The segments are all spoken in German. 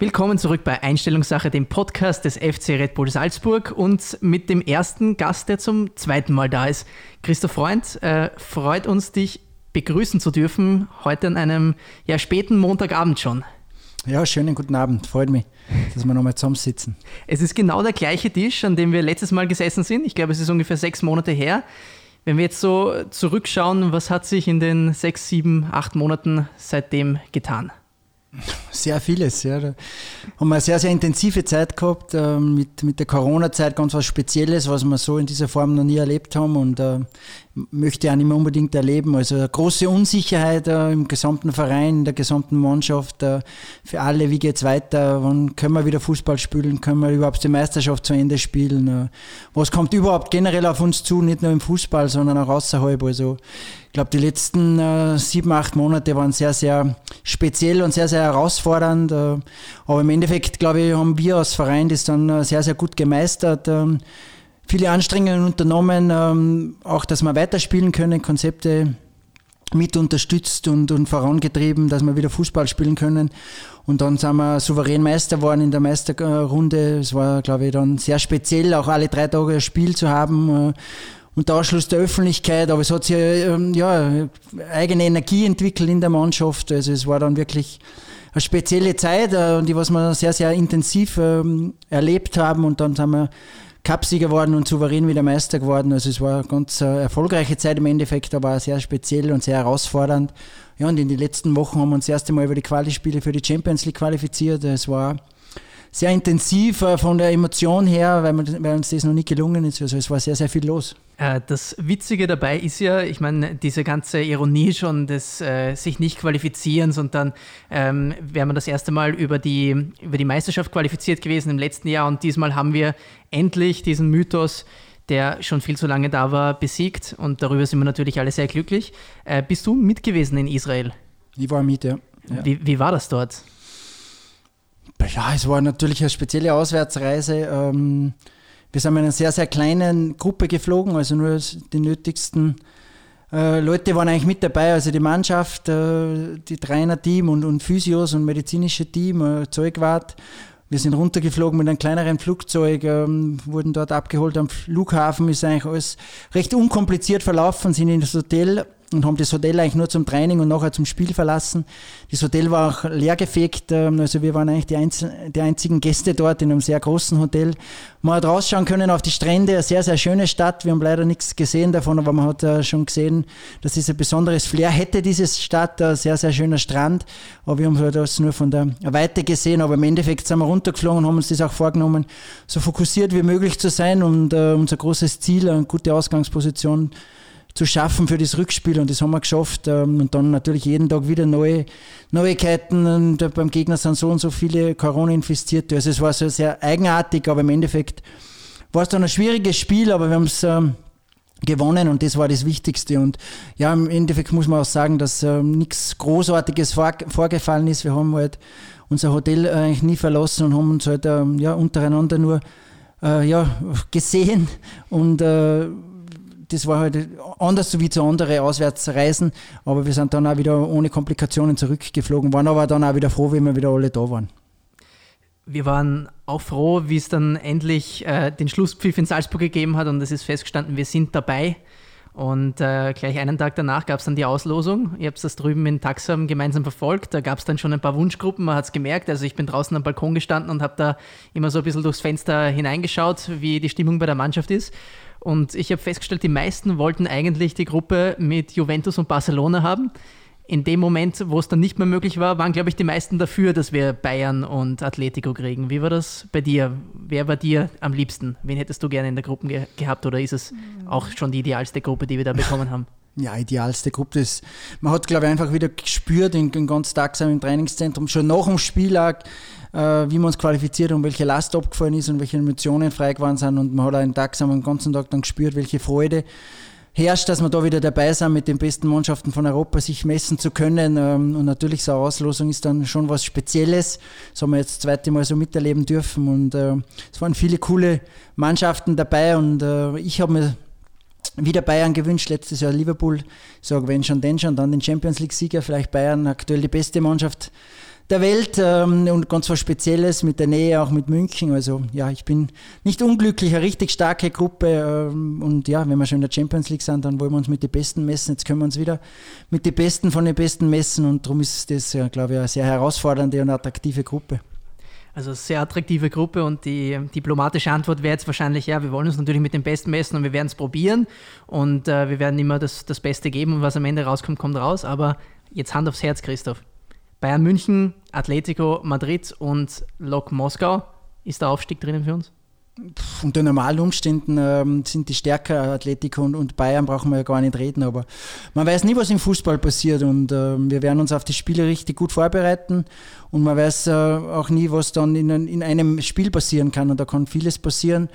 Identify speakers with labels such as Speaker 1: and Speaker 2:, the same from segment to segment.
Speaker 1: Willkommen zurück bei Einstellungssache, dem Podcast des FC Red Bull Salzburg und mit dem ersten Gast, der zum zweiten Mal da ist. Christoph Freund, äh, freut uns, dich begrüßen zu dürfen, heute an einem ja, späten Montagabend schon.
Speaker 2: Ja, schönen guten Abend, freut mich, dass wir nochmal zusammensitzen.
Speaker 1: Es ist genau der gleiche Tisch, an dem wir letztes Mal gesessen sind. Ich glaube, es ist ungefähr sechs Monate her. Wenn wir jetzt so zurückschauen, was hat sich in den sechs, sieben, acht Monaten seitdem getan?
Speaker 2: Sehr vieles, ja. Da haben wir eine sehr, sehr intensive Zeit gehabt, äh, mit, mit der Corona-Zeit ganz was Spezielles, was wir so in dieser Form noch nie erlebt haben und äh, möchte auch nicht mehr unbedingt erleben. Also große Unsicherheit äh, im gesamten Verein, in der gesamten Mannschaft, äh, für alle, wie geht es weiter, wann können wir wieder Fußball spielen, können wir überhaupt die Meisterschaft zu Ende spielen, äh, was kommt überhaupt generell auf uns zu, nicht nur im Fußball, sondern auch außerhalb. Also ich glaube, die letzten äh, sieben, acht Monate waren sehr, sehr speziell und sehr, sehr herausfordernd. Äh, aber im Endeffekt, glaube ich, haben wir als Verein das dann äh, sehr, sehr gut gemeistert. Ähm, viele Anstrengungen unternommen, ähm, auch dass wir weiterspielen können, Konzepte mit unterstützt und, und vorangetrieben, dass wir wieder Fußball spielen können. Und dann sind wir souverän Meister geworden in der Meisterrunde. Es war, glaube ich, dann sehr speziell, auch alle drei Tage ein Spiel zu haben unter Ausschluss der Öffentlichkeit, aber es hat sich ähm, ja, eigene Energie entwickelt in der Mannschaft. Also es war dann wirklich eine spezielle Zeit, äh, die was wir sehr, sehr intensiv ähm, erlebt haben und dann sind wir Cupsieger geworden und souverän wieder Meister geworden. Also es war eine ganz äh, erfolgreiche Zeit im Endeffekt, aber auch sehr speziell und sehr herausfordernd. Ja, und in den letzten Wochen haben wir uns das erste Mal über die Quali-Spiele für die Champions League qualifiziert. Es war sehr intensiv äh, von der Emotion her, weil, uns das noch nicht gelungen ist. Also es war sehr, sehr viel los.
Speaker 1: Äh, das Witzige dabei ist ja, ich meine, diese ganze Ironie schon des äh, sich nicht qualifizierens und dann ähm, wäre man das erste Mal über die, über die Meisterschaft qualifiziert gewesen im letzten Jahr und diesmal haben wir endlich diesen Mythos der schon viel zu lange da war, besiegt und darüber sind wir natürlich alle sehr glücklich. Äh, bist du mit gewesen in Israel?
Speaker 2: Ich war mit, ja.
Speaker 1: ja. Wie, wie war das dort?
Speaker 2: Ja, es war natürlich eine spezielle Auswärtsreise. Ähm, wir sind in einer sehr, sehr kleinen Gruppe geflogen, also nur die nötigsten äh, Leute waren eigentlich mit dabei, also die Mannschaft, äh, die Trainerteam und, und Physios und medizinische Team, äh, Zeugwart. Wir sind runtergeflogen mit einem kleineren Flugzeug, ähm, wurden dort abgeholt am Flughafen, ist eigentlich alles recht unkompliziert verlaufen, sind in das Hotel und haben das Hotel eigentlich nur zum Training und nachher zum Spiel verlassen. Das Hotel war auch leergefegt, ähm, also wir waren eigentlich die, einz die einzigen Gäste dort in einem sehr großen Hotel. Man hat rausschauen können auf die Strände, eine sehr, sehr schöne Stadt. Wir haben leider nichts gesehen davon, aber man hat äh, schon gesehen, dass es ein besonderes Flair hätte, diese Stadt, ein sehr, sehr schöner Strand. Aber wir haben halt das nur von der Weite gesehen, aber im Endeffekt sind wir runtergeflogen und haben uns das auch vorgenommen, so fokussiert wie möglich zu sein und uh, unser großes Ziel, eine gute Ausgangsposition zu schaffen für das Rückspiel und das haben wir geschafft. Ähm, und dann natürlich jeden Tag wieder neue Neuigkeiten und äh, beim Gegner sind so und so viele Corona-Infizierte. Also es war so sehr eigenartig, aber im Endeffekt war es dann ein schwieriges Spiel, aber wir haben es ähm, gewonnen und das war das Wichtigste. Und ja, im Endeffekt muss man auch sagen, dass ähm, nichts Großartiges vor, vorgefallen ist. Wir haben halt unser Hotel eigentlich nie verlassen und haben uns halt ja, untereinander nur äh, ja, gesehen und äh, das war halt anders wie zu anderen Auswärtsreisen, aber wir sind dann auch wieder ohne Komplikationen zurückgeflogen, waren aber dann auch wieder froh, wie wir wieder alle da waren.
Speaker 1: Wir waren auch froh, wie es dann endlich äh, den Schlusspfiff in Salzburg gegeben hat und es ist festgestanden, wir sind dabei. Und äh, gleich einen Tag danach gab es dann die Auslosung. Ihr habt das drüben in Taxam gemeinsam verfolgt. Da gab es dann schon ein paar Wunschgruppen, man hat es gemerkt. Also ich bin draußen am Balkon gestanden und habe da immer so ein bisschen durchs Fenster hineingeschaut, wie die Stimmung bei der Mannschaft ist. Und ich habe festgestellt, die meisten wollten eigentlich die Gruppe mit Juventus und Barcelona haben. In dem Moment, wo es dann nicht mehr möglich war, waren, glaube ich, die meisten dafür, dass wir Bayern und Atletico kriegen. Wie war das bei dir? Wer war dir am liebsten? Wen hättest du gerne in der Gruppe ge gehabt oder ist es auch schon die idealste Gruppe, die wir da bekommen haben?
Speaker 2: Ja, idealste Gruppe ist, man hat, glaube ich, einfach wieder gespürt, den, den ganzen Tag im Trainingszentrum, schon nach dem Spieltag, äh, wie wir uns qualifiziert und welche Last abgefallen ist und welche Emotionen frei geworden sind. Und man hat auch den Tag, den ganzen Tag dann gespürt, welche Freude herrscht, dass wir da wieder dabei sind, mit den besten Mannschaften von Europa sich messen zu können. Ähm, und natürlich so eine Auslosung ist dann schon was Spezielles. Das haben wir jetzt das zweite Mal so miterleben dürfen. Und äh, es waren viele coole Mannschaften dabei. Und äh, ich habe mir wieder Bayern gewünscht, letztes Jahr Liverpool. Ich sage, wenn schon, denn schon, dann den Champions League-Sieger, vielleicht Bayern aktuell die beste Mannschaft der Welt ähm, und ganz was Spezielles mit der Nähe auch mit München. Also ja, ich bin nicht unglücklich, eine richtig starke Gruppe. Ähm, und ja, wenn wir schon in der Champions League sind, dann wollen wir uns mit den Besten messen. Jetzt können wir uns wieder mit den Besten von den Besten messen und darum ist das, ja, glaube ich, eine sehr herausfordernde und attraktive Gruppe.
Speaker 1: Also sehr attraktive Gruppe und die diplomatische Antwort wäre jetzt wahrscheinlich, ja, wir wollen uns natürlich mit dem Besten messen und wir werden es probieren und äh, wir werden immer das, das Beste geben und was am Ende rauskommt, kommt raus. Aber jetzt Hand aufs Herz, Christoph. Bayern München, Atletico Madrid und Lok Moskau. Ist der Aufstieg drinnen für uns?
Speaker 2: unter normalen Umständen ähm, sind die stärker, Atletico und, und, Bayern brauchen wir ja gar nicht reden, aber man weiß nie, was im Fußball passiert und äh, wir werden uns auf die Spiele richtig gut vorbereiten und man weiß äh, auch nie, was dann in, in, einem Spiel passieren kann und da kann vieles passieren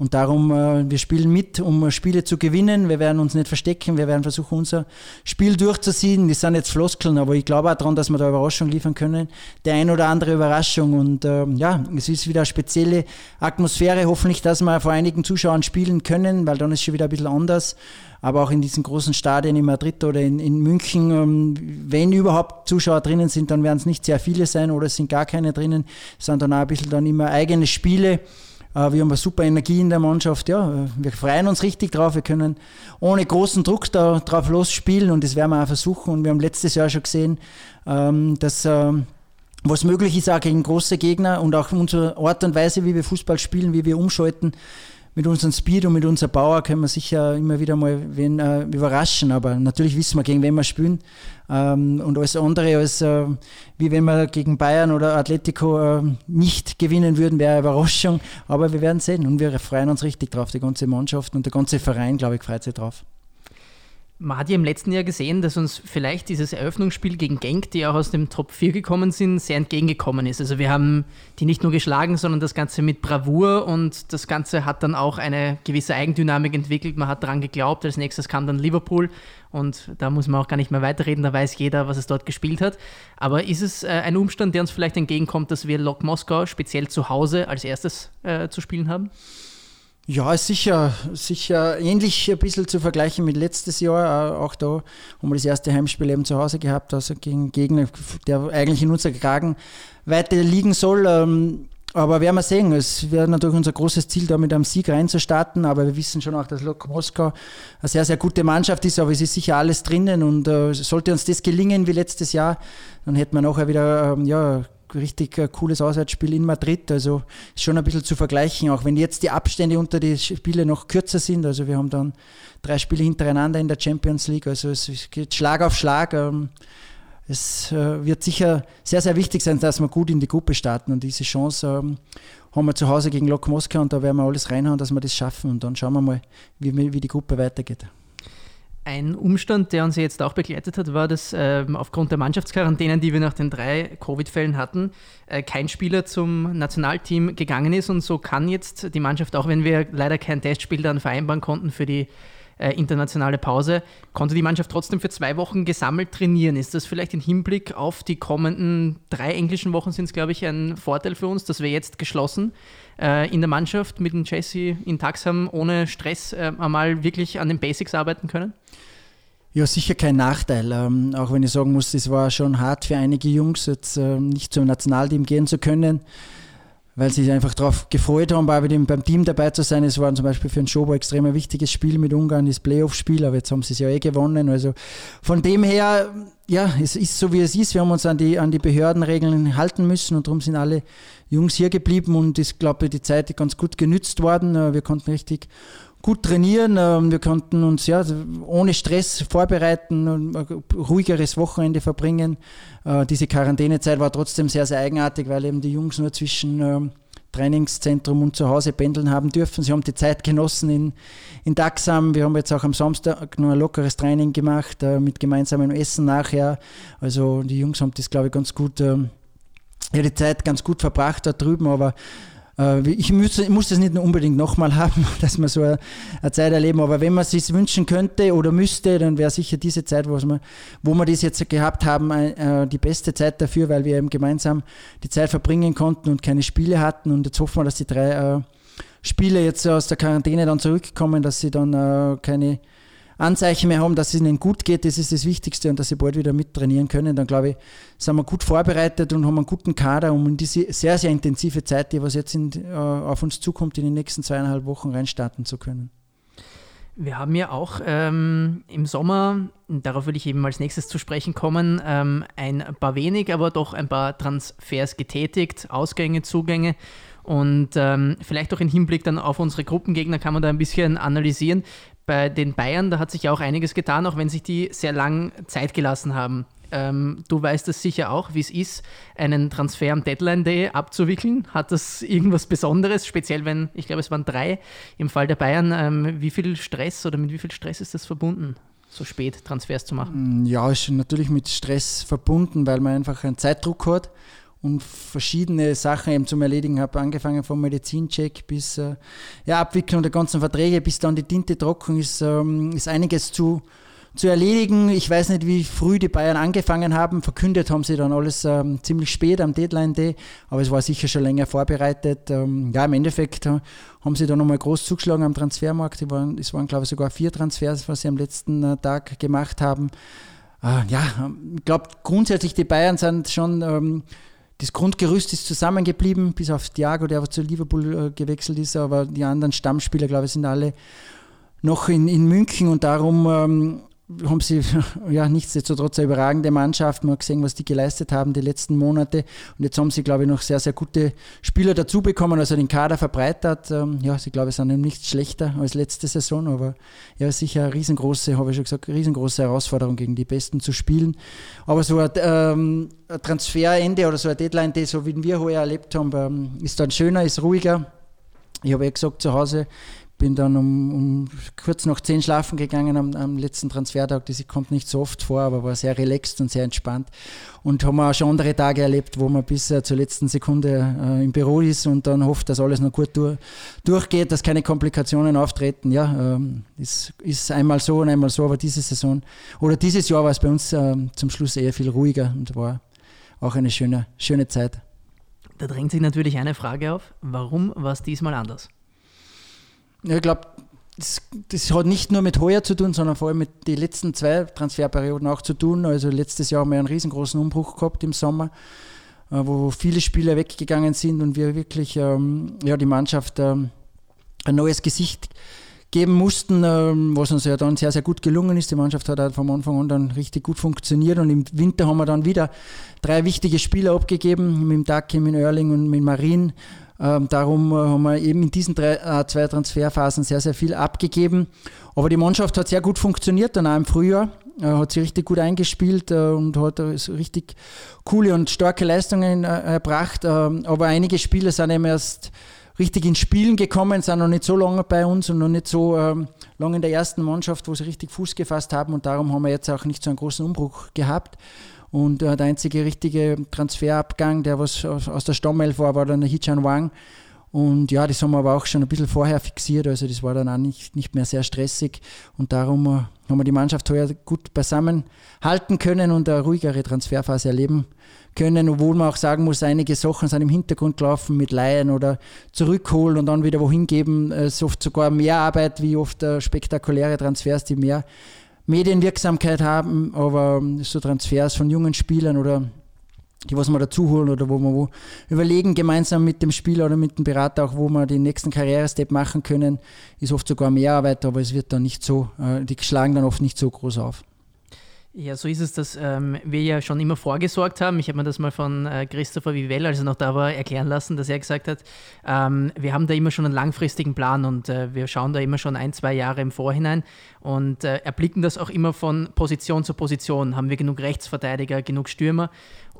Speaker 2: und darum, äh, wir spielen mit, um Spiele zu gewinnen. Wir werden uns nicht verstecken, wir werden versuchen, unser Spiel durchzuziehen. Das sind jetzt Floskeln, aber ich glaube auch daran, dass wir da Überraschung liefern können. Der ein oder andere Überraschung. Und äh, ja, es ist wieder eine spezielle Atmosphäre. Hoffentlich, dass wir vor einigen Zuschauern spielen können, weil dann ist schon wieder ein bisschen anders. Aber auch in diesen großen Stadien in Madrid oder in, in München, ähm, wenn überhaupt Zuschauer drinnen sind, dann werden es nicht sehr viele sein oder es sind gar keine drinnen. Es sind dann auch ein bisschen dann immer eigene Spiele. Äh, wir haben eine super Energie in der Mannschaft. Ja, wir freuen uns richtig drauf. Wir können ohne großen Druck da drauf losspielen und das werden wir auch versuchen. Und wir haben letztes Jahr schon gesehen, ähm, dass ähm, was möglich ist auch gegen große Gegner und auch unsere Art und Weise, wie wir Fußball spielen, wie wir umschalten, mit unserem Speed und mit unserer Power können wir sicher immer wieder mal wen, äh, überraschen. Aber natürlich wissen wir, gegen wen wir spielen. Ähm, und alles andere, als äh, wie wenn wir gegen Bayern oder Atletico äh, nicht gewinnen würden, wäre eine Überraschung. Aber wir werden sehen und wir freuen uns richtig drauf. Die ganze Mannschaft und der ganze Verein, glaube ich, freut sich drauf.
Speaker 1: Man hat ja im letzten Jahr gesehen, dass uns vielleicht dieses Eröffnungsspiel gegen Genk, die auch aus dem Top 4 gekommen sind, sehr entgegengekommen ist. Also wir haben die nicht nur geschlagen, sondern das Ganze mit Bravour und das Ganze hat dann auch eine gewisse Eigendynamik entwickelt. Man hat daran geglaubt. Als nächstes kam dann Liverpool und da muss man auch gar nicht mehr weiterreden, da weiß jeder, was es dort gespielt hat. Aber ist es äh, ein Umstand, der uns vielleicht entgegenkommt, dass wir Lok Moskau speziell zu Hause als erstes äh, zu spielen haben?
Speaker 2: Ja, sicher, sicher ähnlich ein bisschen zu vergleichen mit letztes Jahr. Äh, auch da haben wir das erste Heimspiel eben zu Hause gehabt, also gegen Gegner, der eigentlich in unserer Kragenweite liegen soll. Ähm, aber werden wir sehen. Es wäre natürlich unser großes Ziel, da mit einem Sieg reinzustarten. Aber wir wissen schon auch, dass Lok Moskau eine sehr, sehr gute Mannschaft ist. Aber es ist sicher alles drinnen. Und äh, sollte uns das gelingen wie letztes Jahr, dann hätten wir nachher wieder ähm, ja, richtig äh, cooles Auswärtsspiel in Madrid. Also ist schon ein bisschen zu vergleichen, auch wenn jetzt die Abstände unter die Spiele noch kürzer sind. Also wir haben dann drei Spiele hintereinander in der Champions League. Also es geht Schlag auf Schlag. Ähm, es äh, wird sicher sehr, sehr wichtig sein, dass wir gut in die Gruppe starten. Und diese Chance ähm, haben wir zu Hause gegen Lok Moskau und da werden wir alles reinhauen, dass wir das schaffen. Und dann schauen wir mal, wie, wie die Gruppe weitergeht.
Speaker 1: Ein Umstand, der uns jetzt auch begleitet hat, war, dass äh, aufgrund der Mannschaftsquarantänen, die wir nach den drei Covid-Fällen hatten, äh, kein Spieler zum Nationalteam gegangen ist. Und so kann jetzt die Mannschaft, auch wenn wir leider kein Testspiel dann vereinbaren konnten für die äh, internationale Pause, konnte die Mannschaft trotzdem für zwei Wochen gesammelt trainieren. Ist das vielleicht im Hinblick auf die kommenden drei englischen Wochen, sind es, glaube ich, ein Vorteil für uns, dass wir jetzt geschlossen äh, in der Mannschaft mit dem Jesse in Taxham ohne Stress äh, einmal wirklich an den Basics arbeiten können?
Speaker 2: Ja, sicher kein Nachteil. Ähm, auch wenn ich sagen muss, es war schon hart für einige Jungs, jetzt ähm, nicht zum Nationalteam gehen zu können, weil sie sich einfach darauf gefreut haben, bei dem, beim Team dabei zu sein. Es war zum Beispiel für den Schobo extrem ein wichtiges Spiel mit Ungarn, das Playoff-Spiel, aber jetzt haben sie es ja eh gewonnen. Also von dem her, ja, es ist so wie es ist. Wir haben uns an die, an die Behördenregeln halten müssen und darum sind alle Jungs hier geblieben und ich glaube, die Zeit ist ganz gut genützt worden. Äh, wir konnten richtig gut trainieren. Ähm, wir konnten uns ja ohne Stress vorbereiten und ein ruhigeres Wochenende verbringen. Äh, diese Quarantänezeit war trotzdem sehr, sehr eigenartig, weil eben die Jungs nur zwischen ähm, Trainingszentrum und zu Hause pendeln haben dürfen. Sie haben die Zeit genossen in, in Daxam. Wir haben jetzt auch am Samstag noch ein lockeres Training gemacht äh, mit gemeinsamem Essen nachher. Also die Jungs haben das, glaube ich, ganz gut, ähm, ja, die Zeit ganz gut verbracht da drüben, aber ich muss, muss das nicht unbedingt nochmal haben, dass wir so eine Zeit erleben, aber wenn man es sich wünschen könnte oder müsste, dann wäre sicher diese Zeit, wo wir, wo wir das jetzt gehabt haben, äh, die beste Zeit dafür, weil wir eben gemeinsam die Zeit verbringen konnten und keine Spiele hatten. Und jetzt hoffen wir, dass die drei äh, Spiele jetzt aus der Quarantäne dann zurückkommen, dass sie dann keine Anzeichen mehr haben, dass es ihnen gut geht, das ist das Wichtigste und dass sie bald wieder mittrainieren können, dann glaube ich, sind wir gut vorbereitet und haben einen guten Kader, um in diese sehr, sehr intensive Zeit, die was jetzt in, äh, auf uns zukommt, in den nächsten zweieinhalb Wochen reinstarten zu können.
Speaker 1: Wir haben ja auch ähm, im Sommer, darauf will ich eben als nächstes zu sprechen kommen, ähm, ein paar wenig, aber doch ein paar Transfers getätigt, Ausgänge, Zugänge. Und ähm, vielleicht auch im Hinblick dann auf unsere Gruppengegner kann man da ein bisschen analysieren. Bei den Bayern, da hat sich auch einiges getan, auch wenn sich die sehr lang Zeit gelassen haben. Ähm, du weißt es sicher auch, wie es ist, einen Transfer am Deadline Day abzuwickeln. Hat das irgendwas Besonderes, speziell wenn, ich glaube, es waren drei im Fall der Bayern. Ähm, wie viel Stress oder mit wie viel Stress ist das verbunden? so spät Transfers zu machen?
Speaker 2: Mm, ja, ist natürlich mit Stress verbunden, weil man einfach einen Zeitdruck hat und verschiedene Sachen eben zum Erledigen habe, angefangen vom Medizincheck bis äh, ja, Abwicklung der ganzen Verträge, bis dann die Tinte trocken ist, ähm, ist einiges zu, zu erledigen. Ich weiß nicht, wie früh die Bayern angefangen haben. Verkündet haben sie dann alles ähm, ziemlich spät am Deadline Day, aber es war sicher schon länger vorbereitet. Ähm, ja, im Endeffekt äh, haben sie dann nochmal groß zugeschlagen am Transfermarkt. Es waren, waren, glaube ich, sogar vier Transfers, was sie am letzten äh, Tag gemacht haben. Äh, ja, ich glaube, grundsätzlich die Bayern sind schon ähm, das Grundgerüst ist zusammengeblieben, bis auf Thiago, der zu Liverpool äh, gewechselt ist, aber die anderen Stammspieler, glaube ich, sind alle noch in, in München und darum ähm, haben sie ja nichtsdestotrotz eine überragende Mannschaft. Man hat gesehen, was die geleistet haben die letzten Monate. Und jetzt haben sie, glaube ich, noch sehr, sehr gute Spieler dazu bekommen, also den Kader verbreitert. Ähm, ja, sie, glaube sind nicht schlechter als letzte Saison, aber ja, sicher eine riesengroße, habe ich schon gesagt, riesengroße Herausforderung, gegen die Besten zu spielen. Aber so ein, ähm, ein Transferende oder so ein Deadline, die so wie wir heuer erlebt haben, ähm, ist dann schöner, ist ruhiger. Ich habe ja gesagt, zu Hause bin dann um, um, kurz nach zehn schlafen gegangen am, am, letzten Transfertag. Das kommt nicht so oft vor, aber war sehr relaxed und sehr entspannt. Und haben auch schon andere Tage erlebt, wo man bis äh, zur letzten Sekunde äh, im Büro ist und dann hofft, dass alles noch gut durch, durchgeht, dass keine Komplikationen auftreten. Ja, ähm, ist, ist einmal so und einmal so, aber diese Saison oder dieses Jahr war es bei uns äh, zum Schluss eher viel ruhiger und war auch eine schöne, schöne Zeit.
Speaker 1: Da drängt sich natürlich eine Frage auf. Warum war es diesmal anders?
Speaker 2: Ich glaube, das, das, hat nicht nur mit heuer zu tun, sondern vor allem mit den letzten zwei Transferperioden auch zu tun. Also letztes Jahr haben wir einen riesengroßen Umbruch gehabt im Sommer, äh, wo viele Spieler weggegangen sind und wir wirklich ähm, ja, die Mannschaft ähm, ein neues Gesicht geben mussten, ähm, was uns ja dann sehr, sehr gut gelungen ist. Die Mannschaft hat halt vom Anfang an dann richtig gut funktioniert und im Winter haben wir dann wieder drei wichtige Spieler abgegeben, mit dem Daki, mit Erling und mit Marin ähm, darum äh, haben wir eben in diesen drei, äh, zwei Transferphasen sehr, sehr viel abgegeben. Aber die Mannschaft hat sehr gut funktioniert, dann auch im Frühjahr. Äh, hat sich richtig gut eingespielt äh, und hat richtig coole und starke Leistungen äh, erbracht. Ähm, aber einige Spieler sind eben erst richtig ins Spielen gekommen, sind noch nicht so lange bei uns und noch nicht so ähm, lange in der ersten Mannschaft, wo sie richtig Fuß gefasst haben. Und darum haben wir jetzt auch nicht so einen großen Umbruch gehabt. Und äh, der einzige richtige Transferabgang, der was aus der Stammelf war, war dann der Hichan Wang. Und ja, das haben wir aber auch schon ein bisschen vorher fixiert, also das war dann auch nicht, nicht mehr sehr stressig. Und darum äh, haben wir die Mannschaft heuer gut beisammen halten können und eine ruhigere Transferphase erleben können, obwohl man auch sagen muss, einige Sachen sind im Hintergrund gelaufen mit Laien oder zurückholen und dann wieder wohin geben. Es ist oft sogar mehr Arbeit wie oft äh, spektakuläre Transfers, die mehr Medienwirksamkeit haben, aber so Transfers von jungen Spielern oder die was man dazu holen oder wo man wo überlegen, gemeinsam mit dem Spieler oder mit dem Berater auch, wo man den nächsten Karrierestep machen können, ist oft sogar mehr Arbeit, aber es wird dann nicht so, äh, die schlagen dann oft nicht so groß auf.
Speaker 1: Ja, so ist es, dass ähm, wir ja schon immer vorgesorgt haben. Ich habe mir das mal von äh, Christopher Vivell, als er noch da war, erklären lassen, dass er gesagt hat, ähm, wir haben da immer schon einen langfristigen Plan und äh, wir schauen da immer schon ein, zwei Jahre im Vorhinein und äh, erblicken das auch immer von Position zu Position. Haben wir genug Rechtsverteidiger, genug Stürmer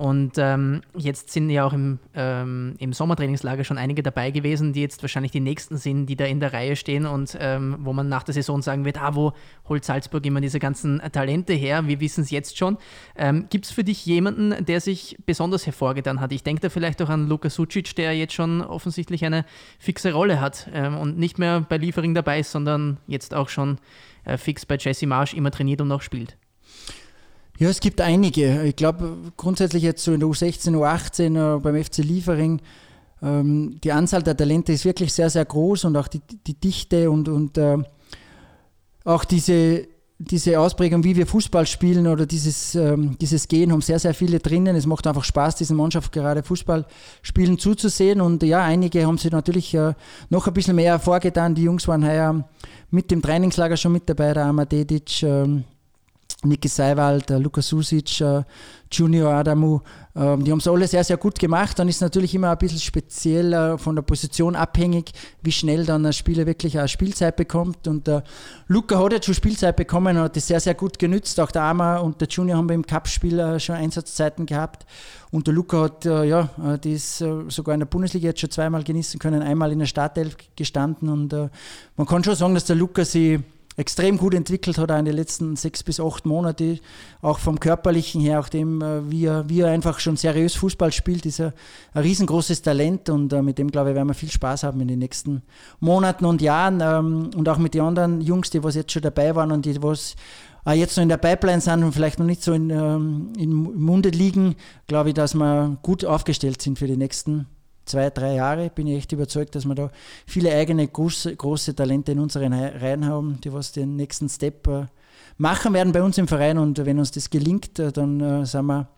Speaker 1: und ähm, jetzt sind ja auch im, ähm, im Sommertrainingslager schon einige dabei gewesen, die jetzt wahrscheinlich die nächsten sind, die da in der Reihe stehen und ähm, wo man nach der Saison sagen wird, ah, wo holt Salzburg immer diese ganzen Talente her? Wir wissen es jetzt schon. Ähm, Gibt es für dich jemanden, der sich besonders hervorgetan hat? Ich denke da vielleicht auch an Luka Sucic, der jetzt schon offensichtlich eine fixe Rolle hat ähm, und nicht mehr bei Liefering dabei ist, sondern jetzt auch schon äh, fix bei Jesse Marsch immer trainiert und auch spielt.
Speaker 2: Ja, es gibt einige. Ich glaube, grundsätzlich jetzt so in der U16, U18 äh, beim FC Liefering, ähm, die Anzahl der Talente ist wirklich sehr, sehr groß und auch die, die Dichte und, und äh, auch diese diese Ausprägung, wie wir Fußball spielen oder dieses, ähm, dieses Gehen, haben sehr, sehr viele drinnen. Es macht einfach Spaß, diese Mannschaft gerade Fußball spielen zuzusehen. Und ja, einige haben sich natürlich äh, noch ein bisschen mehr vorgetan. Die Jungs waren heuer mit dem Trainingslager schon mit dabei, der Amadedic, ähm, Niki Seiwald, Lukas Susic, äh, Junior Adamu, ähm, die haben es alle sehr, sehr gut gemacht. Dann ist natürlich immer ein bisschen speziell äh, von der Position abhängig, wie schnell dann ein Spieler wirklich eine Spielzeit bekommt. Und der Luca hat jetzt schon Spielzeit bekommen und hat das sehr, sehr gut genützt. Auch der Ama und der Junior haben im Cup-Spiel äh, schon Einsatzzeiten gehabt. Und der Luca hat ja, das sogar in der Bundesliga jetzt schon zweimal genießen können, einmal in der Startelf gestanden. Und man kann schon sagen, dass der Luca sie extrem gut entwickelt hat, auch in den letzten sechs bis acht Monaten, auch vom körperlichen her, auch dem, äh, wie er, wie er einfach schon seriös Fußball spielt, ist er ein riesengroßes Talent und äh, mit dem, glaube ich, werden wir viel Spaß haben in den nächsten Monaten und Jahren ähm, und auch mit den anderen Jungs, die was jetzt schon dabei waren und die was jetzt noch in der Pipeline sind und vielleicht noch nicht so in, ähm, im Munde liegen, glaube ich, dass wir gut aufgestellt sind für die nächsten zwei, drei Jahre bin ich echt überzeugt, dass wir da viele eigene große, große Talente in unseren Reihen haben, die was den nächsten Step äh, machen werden bei uns im Verein. Und wenn uns das gelingt, äh, dann äh, sind wir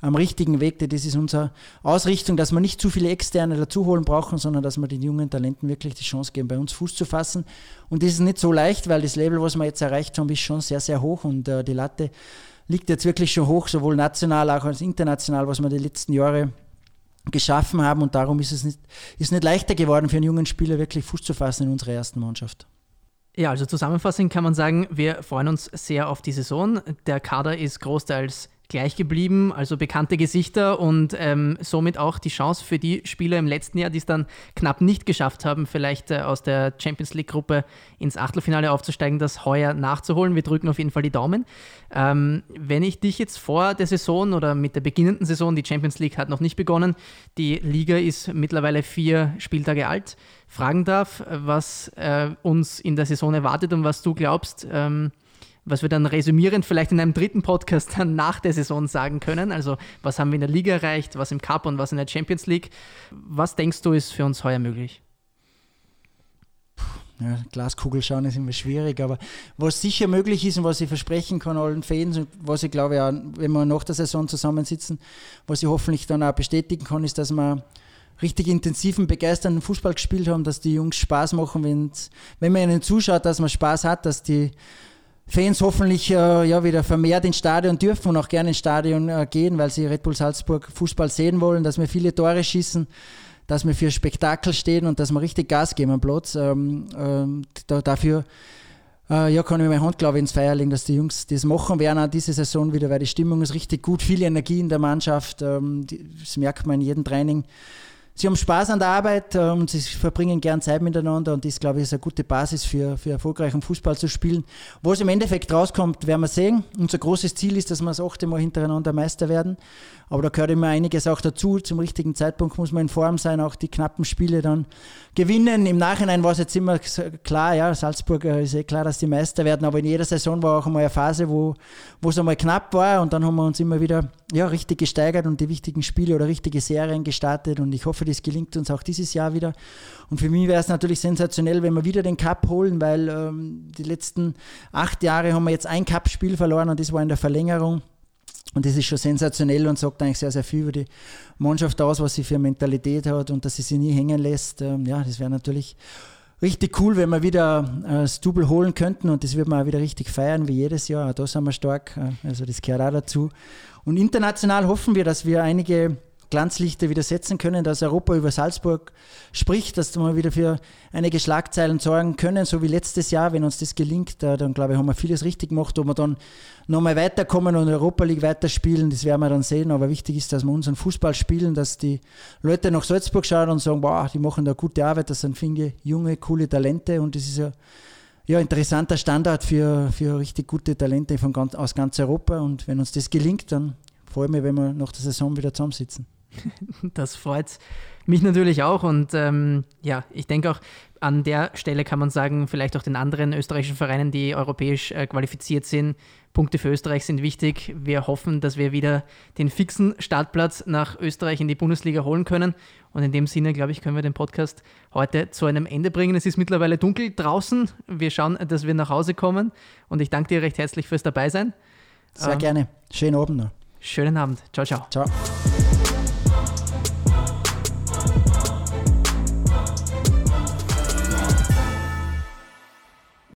Speaker 2: am richtigen Weg. Das ist unsere Ausrichtung, dass wir nicht zu viele Externe dazu holen brauchen, sondern dass wir den jungen Talenten wirklich die Chance geben, bei uns Fuß zu fassen. Und das ist nicht so leicht, weil das Level, was wir jetzt erreicht haben, ist schon sehr, sehr hoch und die Latte liegt jetzt wirklich schon hoch, sowohl national als auch international, was wir die letzten Jahre geschaffen haben und darum ist es nicht, ist nicht leichter geworden für einen jungen Spieler wirklich Fuß zu fassen in unserer ersten Mannschaft.
Speaker 1: Ja, also zusammenfassend kann man sagen, wir freuen uns sehr auf die Saison. Der Kader ist großteils gleich geblieben, also bekannte Gesichter und ähm, somit auch die Chance für die Spieler im letzten Jahr, die es dann knapp nicht geschafft haben, vielleicht äh, aus der Champions League-Gruppe ins Achtelfinale aufzusteigen, das heuer nachzuholen. Wir drücken auf jeden Fall die Daumen. Ähm, wenn ich dich jetzt vor der Saison oder mit der beginnenden Saison, die Champions League hat noch nicht begonnen, die Liga ist mittlerweile vier Spieltage alt, fragen darf, was äh, uns in der Saison erwartet und was du glaubst, ähm, was wir dann resümierend vielleicht in einem dritten Podcast dann nach der Saison sagen können. Also was haben wir in der Liga erreicht, was im Cup und was in der Champions League. Was denkst du, ist für uns heuer möglich?
Speaker 2: Ja, Glaskugel schauen ist immer schwierig, aber was sicher möglich ist und was ich versprechen kann allen Fans und was ich glaube, ja, wenn wir nach der Saison zusammensitzen, was ich hoffentlich dann auch bestätigen kann, ist, dass wir richtig intensiven, begeisternden Fußball gespielt haben, dass die Jungs Spaß machen, wenn man ihnen zuschaut, dass man Spaß hat, dass die Fans hoffentlich äh, ja, wieder vermehrt ins Stadion dürfen und auch gerne ins Stadion äh, gehen, weil sie Red Bull Salzburg Fußball sehen wollen, dass wir viele Tore schießen, dass wir für Spektakel stehen und dass wir richtig Gas geben am Platz. Ähm, ähm, da, dafür äh, ja, kann ich meine Hand, glaube ich, ins Feuer legen, dass die Jungs das machen werden auch diese Saison wieder, weil die Stimmung ist richtig gut, viel Energie in der Mannschaft, ähm, die, das merkt man in jedem Training. Sie haben Spaß an der Arbeit äh, und sie verbringen gern Zeit miteinander und das, glaube ich, ist eine gute Basis für, für erfolgreichen Fußball zu spielen. Wo es im Endeffekt rauskommt, werden wir sehen. Unser großes Ziel ist, dass wir das achte Mal hintereinander Meister werden. Aber da gehört immer einiges auch dazu. Zum richtigen Zeitpunkt muss man in Form sein, auch die knappen Spiele dann gewinnen. Im Nachhinein war es jetzt immer klar, ja, Salzburg äh, ist eh klar, dass die Meister werden, aber in jeder Saison war auch einmal eine Phase, wo, wo es einmal knapp war und dann haben wir uns immer wieder ja, richtig gesteigert und die wichtigen Spiele oder richtige Serien gestartet und ich hoffe, das gelingt uns auch dieses Jahr wieder. Und für mich wäre es natürlich sensationell, wenn wir wieder den Cup holen, weil ähm, die letzten acht Jahre haben wir jetzt ein Cup-Spiel verloren und das war in der Verlängerung. Und das ist schon sensationell und sagt eigentlich sehr, sehr viel über die Mannschaft aus, was sie für Mentalität hat und dass sie sich nie hängen lässt. Ähm, ja, das wäre natürlich richtig cool, wenn wir wieder äh, das Double holen könnten und das wird man auch wieder richtig feiern, wie jedes Jahr. Auch da sind wir stark, äh, also das gehört auch dazu. Und international hoffen wir, dass wir einige Glanzlichter wieder setzen können, dass Europa über Salzburg spricht, dass wir wieder für einige Schlagzeilen sorgen können, so wie letztes Jahr. Wenn uns das gelingt, dann glaube ich, haben wir vieles richtig gemacht, ob wir dann nochmal weiterkommen und Europa League weiterspielen, das werden wir dann sehen. Aber wichtig ist, dass wir unseren Fußball spielen, dass die Leute nach Salzburg schauen und sagen, wow, die machen da gute Arbeit, das sind viele junge, coole Talente und das ist ja ja, interessanter Standard für, für richtig gute Talente von ganz, aus ganz Europa. Und wenn uns das gelingt, dann freue ich mich, wenn wir nach der Saison wieder zusammensitzen.
Speaker 1: Das freut Mich natürlich auch und ähm, ja, ich denke auch, an der Stelle kann man sagen, vielleicht auch den anderen österreichischen Vereinen, die europäisch äh, qualifiziert sind, Punkte für Österreich sind wichtig. Wir hoffen, dass wir wieder den fixen Startplatz nach Österreich in die Bundesliga holen können. Und in dem Sinne, glaube ich, können wir den Podcast heute zu einem Ende bringen. Es ist mittlerweile dunkel draußen. Wir schauen, dass wir nach Hause kommen. Und ich danke dir recht herzlich fürs Dabeisein.
Speaker 2: Sehr ähm, gerne. Schönen Abend noch.
Speaker 1: Schönen Abend. Ciao, ciao.
Speaker 2: Ciao.